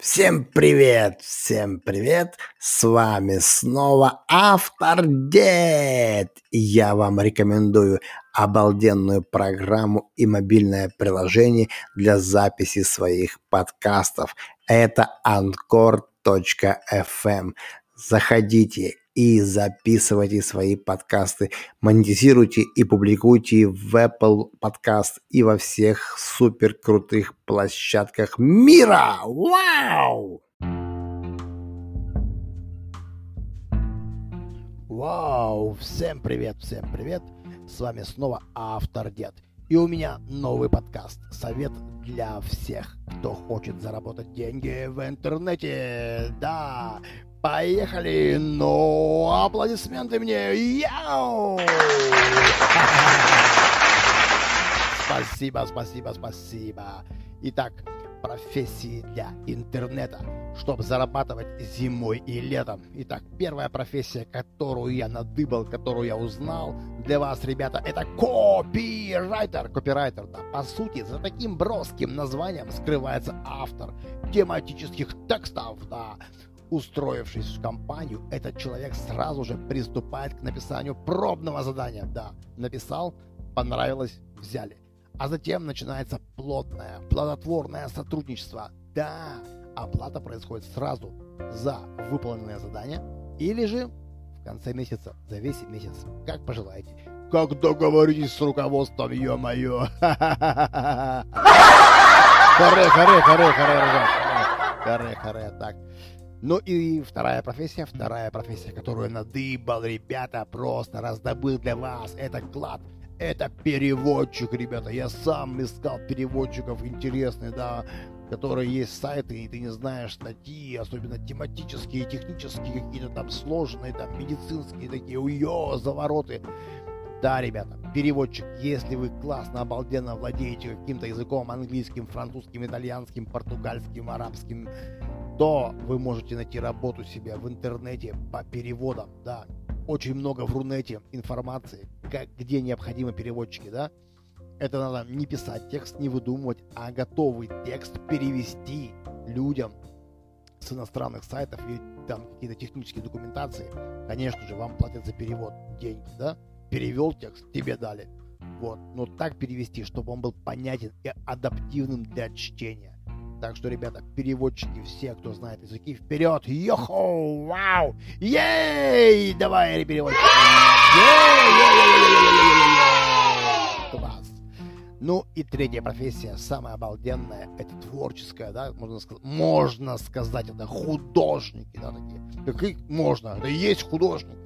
Всем привет, всем привет, с вами снова Автор Дед. Я вам рекомендую обалденную программу и мобильное приложение для записи своих подкастов. Это Anchor.fm. Заходите и записывайте свои подкасты, монетизируйте и публикуйте в Apple Podcast и во всех супер крутых площадках мира. Вау! Вау! Всем привет, всем привет! С вами снова Автор Дед. И у меня новый подкаст. Совет для всех, кто хочет заработать деньги в интернете. Да, Поехали! Ну, аплодисменты мне! Яу! Спасибо, спасибо, спасибо. Итак, профессии для интернета, чтобы зарабатывать зимой и летом. Итак, первая профессия, которую я надыбал, которую я узнал для вас, ребята, это копирайтер. Копирайтер, да. По сути, за таким броским названием скрывается автор тематических текстов, да. Устроившись в компанию, этот человек сразу же приступает к написанию пробного задания. Да, написал, понравилось, взяли. А затем начинается плотное, плодотворное сотрудничество. Да, оплата происходит сразу за выполненное задание или же в конце месяца, за весь месяц, как пожелаете. Как договоритесь с руководством, ё-моё! Харе, харе, харе, харе, харе, харе, так. Ну и вторая профессия, вторая профессия, которую надыбал, ребята, просто раздобыл для вас. Это клад. Это переводчик, ребята. Я сам искал переводчиков интересные, да, которые есть сайты, и ты не знаешь статьи, особенно тематические, технические, какие-то там сложные, там медицинские такие, уё, завороты. Да, ребята, переводчик, если вы классно, обалденно владеете каким-то языком, английским, французским, итальянским, португальским, арабским, то вы можете найти работу себе в интернете по переводам, да. Очень много в Рунете информации, как, где необходимы переводчики, да. Это надо не писать текст, не выдумывать, а готовый текст перевести людям с иностранных сайтов и там какие-то технические документации. Конечно же, вам платят за перевод деньги, да. Перевел текст, тебе дали. Вот. Но так перевести, чтобы он был понятен и адаптивным для чтения. Так что, ребята, переводчики, все, кто знает языки, вперед! Йохо! Вау! Ей! Давай, переводчики! Класс! Ну и третья профессия, самая обалденная, это творческая, да, можно сказать, можно сказать, это художники, да, такие. Какие можно? И есть художник.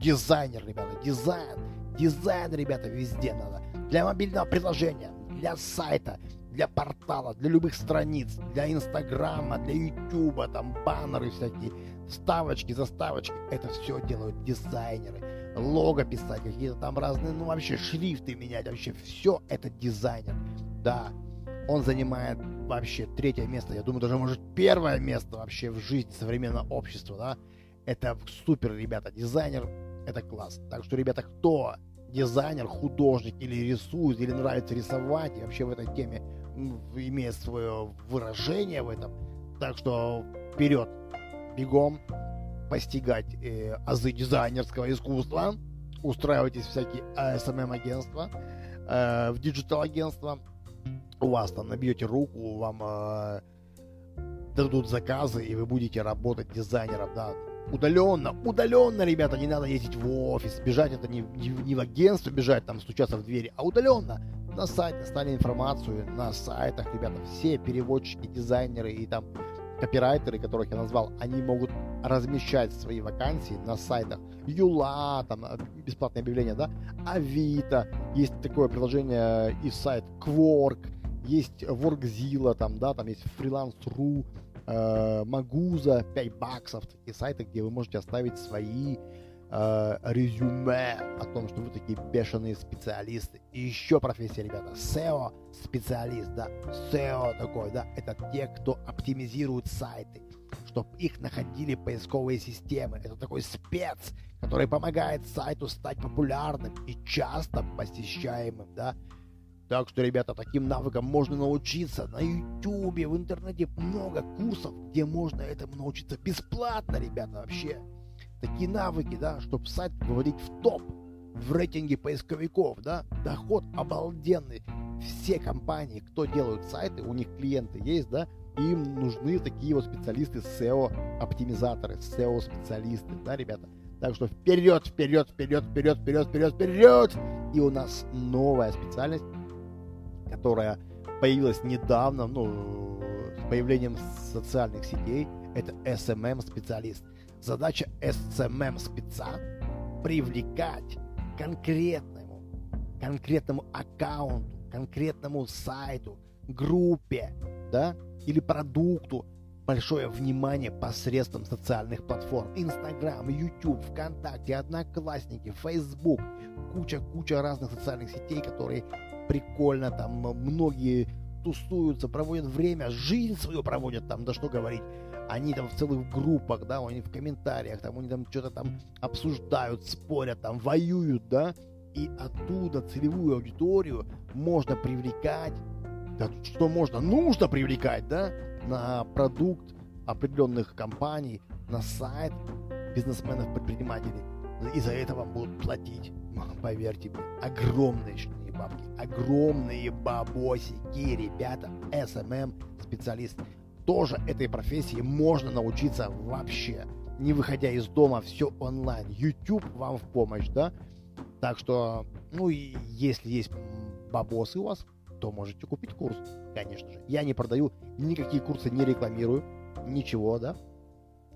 Дизайнер, ребята, дизайн. Дизайн, ребята, везде надо. Для мобильного приложения, для сайта, для портала, для любых страниц, для Инстаграма, для Ютуба, там баннеры всякие, ставочки, заставочки. Это все делают дизайнеры. Лого писать, какие-то там разные, ну вообще шрифты менять, вообще все это дизайнер. Да, он занимает вообще третье место, я думаю, даже может первое место вообще в жизни современного общества, да. Это супер, ребята, дизайнер, это класс. Так что, ребята, кто дизайнер, художник или рисует, или нравится рисовать, и вообще в этой теме имеет свое выражение в этом. Так что вперед, бегом, постигать э, азы дизайнерского искусства, устраивайтесь в всякие SMM-агентства, э, в digital-агентства, у вас там набьете руку, вам э, дадут заказы, и вы будете работать дизайнером, да, удаленно, удаленно, ребята, не надо ездить в офис, бежать это не, не, не в агентство бежать, там стучаться в двери, а удаленно, на сайте стали информацию, на сайтах, ребята, все переводчики, дизайнеры и там копирайтеры, которых я назвал, они могут размещать свои вакансии на сайтах. Юла, там бесплатное объявление, да, Авито, есть такое приложение и сайт Quark, есть Workzilla, там, да, там есть Freelance.ru, э, Магуза, 5 баксов, такие сайты, где вы можете оставить свои э, резюме о том, что вы такие бешеные специалисты. И еще профессия, ребята, SEO специалист, да, SEO такой, да, это те, кто оптимизирует сайты, чтобы их находили поисковые системы. Это такой спец, который помогает сайту стать популярным и часто посещаемым, да. Так что, ребята, таким навыкам можно научиться на YouTube, в интернете много курсов, где можно этому научиться бесплатно, ребята, вообще. Такие навыки, да, чтобы сайт выводить в топ в рейтинге поисковиков, да, доход обалденный. Все компании, кто делают сайты, у них клиенты есть, да, им нужны такие вот специалисты SEO-оптимизаторы, SEO-специалисты, да, ребята. Так что вперед, вперед, вперед, вперед, вперед, вперед, вперед! И у нас новая специальность, которая появилась недавно, ну, с появлением социальных сетей, это SMM-специалист. Задача SMM-спеца привлекать конкретному, конкретному аккаунту, конкретному сайту, группе, да, или продукту большое внимание посредством социальных платформ. Инстаграм, YouTube, ВКонтакте, Одноклассники, Facebook, куча-куча разных социальных сетей, которые прикольно там многие тусуются, проводят время, жизнь свою проводят там, да что говорить. Они там в целых группах, да, они в комментариях, там они там что-то там обсуждают, спорят, там воюют, да, и оттуда целевую аудиторию можно привлекать да, что можно, нужно привлекать, да, на продукт определенных компаний, на сайт бизнесменов, предпринимателей. И за это вам будут платить, поверьте мне, огромные бабки, огромные бабосики, ребята, SMM специалист. Тоже этой профессии можно научиться вообще, не выходя из дома, все онлайн. YouTube вам в помощь, да? Так что, ну и если есть бабосы у вас, то можете купить курс, конечно же. Я не продаю, никакие курсы не рекламирую, ничего, да.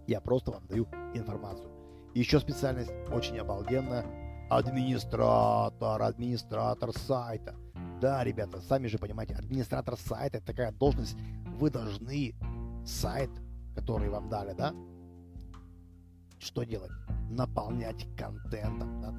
Я просто вам даю информацию. Еще специальность очень обалденная. Администратор, администратор сайта. Да, ребята, сами же понимаете, администратор сайта это такая должность. Вы должны сайт, который вам дали, да, что делать? Наполнять контентом, да,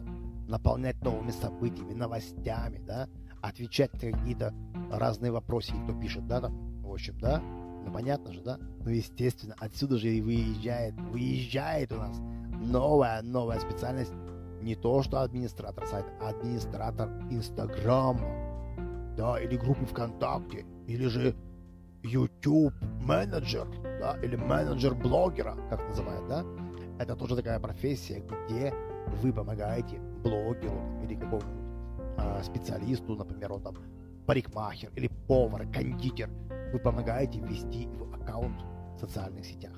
наполнять новыми событиями, новостями, да, отвечать на какие-то разные вопросы, кто пишет, да, там, в общем, да, ну понятно же, да? Ну, естественно, отсюда же и выезжает, выезжает у нас новая, новая специальность, не то что администратор сайта, а администратор Инстаграма, да, или группы ВКонтакте, или же YouTube менеджер, да, или менеджер блогера, как называют, да? Это тоже такая профессия, где вы помогаете блогеру или какому-нибудь э, специалисту, например, он там парикмахер или повар, кондитер, вы помогаете ввести его аккаунт в социальных сетях.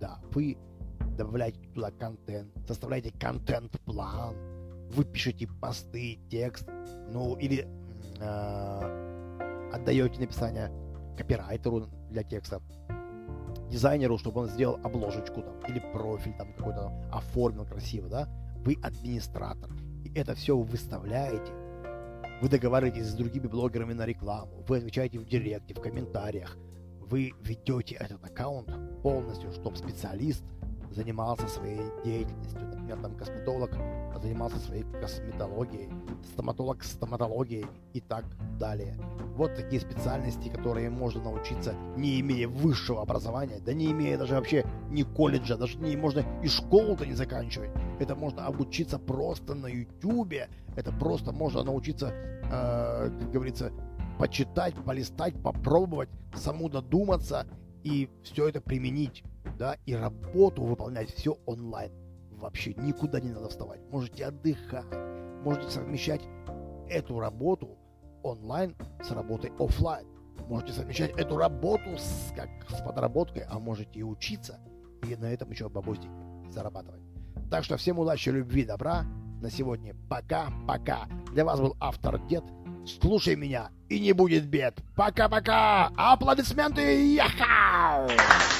Да, вы добавляете туда контент, составляете контент-план, вы пишете посты, текст, ну или э, отдаете написание копирайтеру для текста, дизайнеру, чтобы он сделал обложечку там, или профиль там какой-то оформил красиво, да, вы администратор. Это все выставляете, вы договариваетесь с другими блогерами на рекламу, вы отвечаете в директе, в комментариях, вы ведете этот аккаунт полностью, чтобы специалист занимался своей деятельностью. Например, там косметолог занимался своей косметологией, стоматолог стоматологией и так далее. Вот такие специальности, которые можно научиться, не имея высшего образования, да не имея даже вообще ни колледжа, даже не можно и школу-то не заканчивать. Это можно обучиться просто на ютюбе, это просто можно научиться, э, как говорится, почитать, полистать, попробовать, саму додуматься и все это применить да, и работу выполнять все онлайн. Вообще никуда не надо вставать. Можете отдыхать, можете совмещать эту работу онлайн с работой офлайн. Можете совмещать эту работу с, как с подработкой, а можете и учиться, и на этом еще бабосик зарабатывать. Так что всем удачи, любви, добра. На сегодня пока-пока. Для вас был автор Дед. Слушай меня, и не будет бед. Пока-пока. Аплодисменты. Яха! Wow.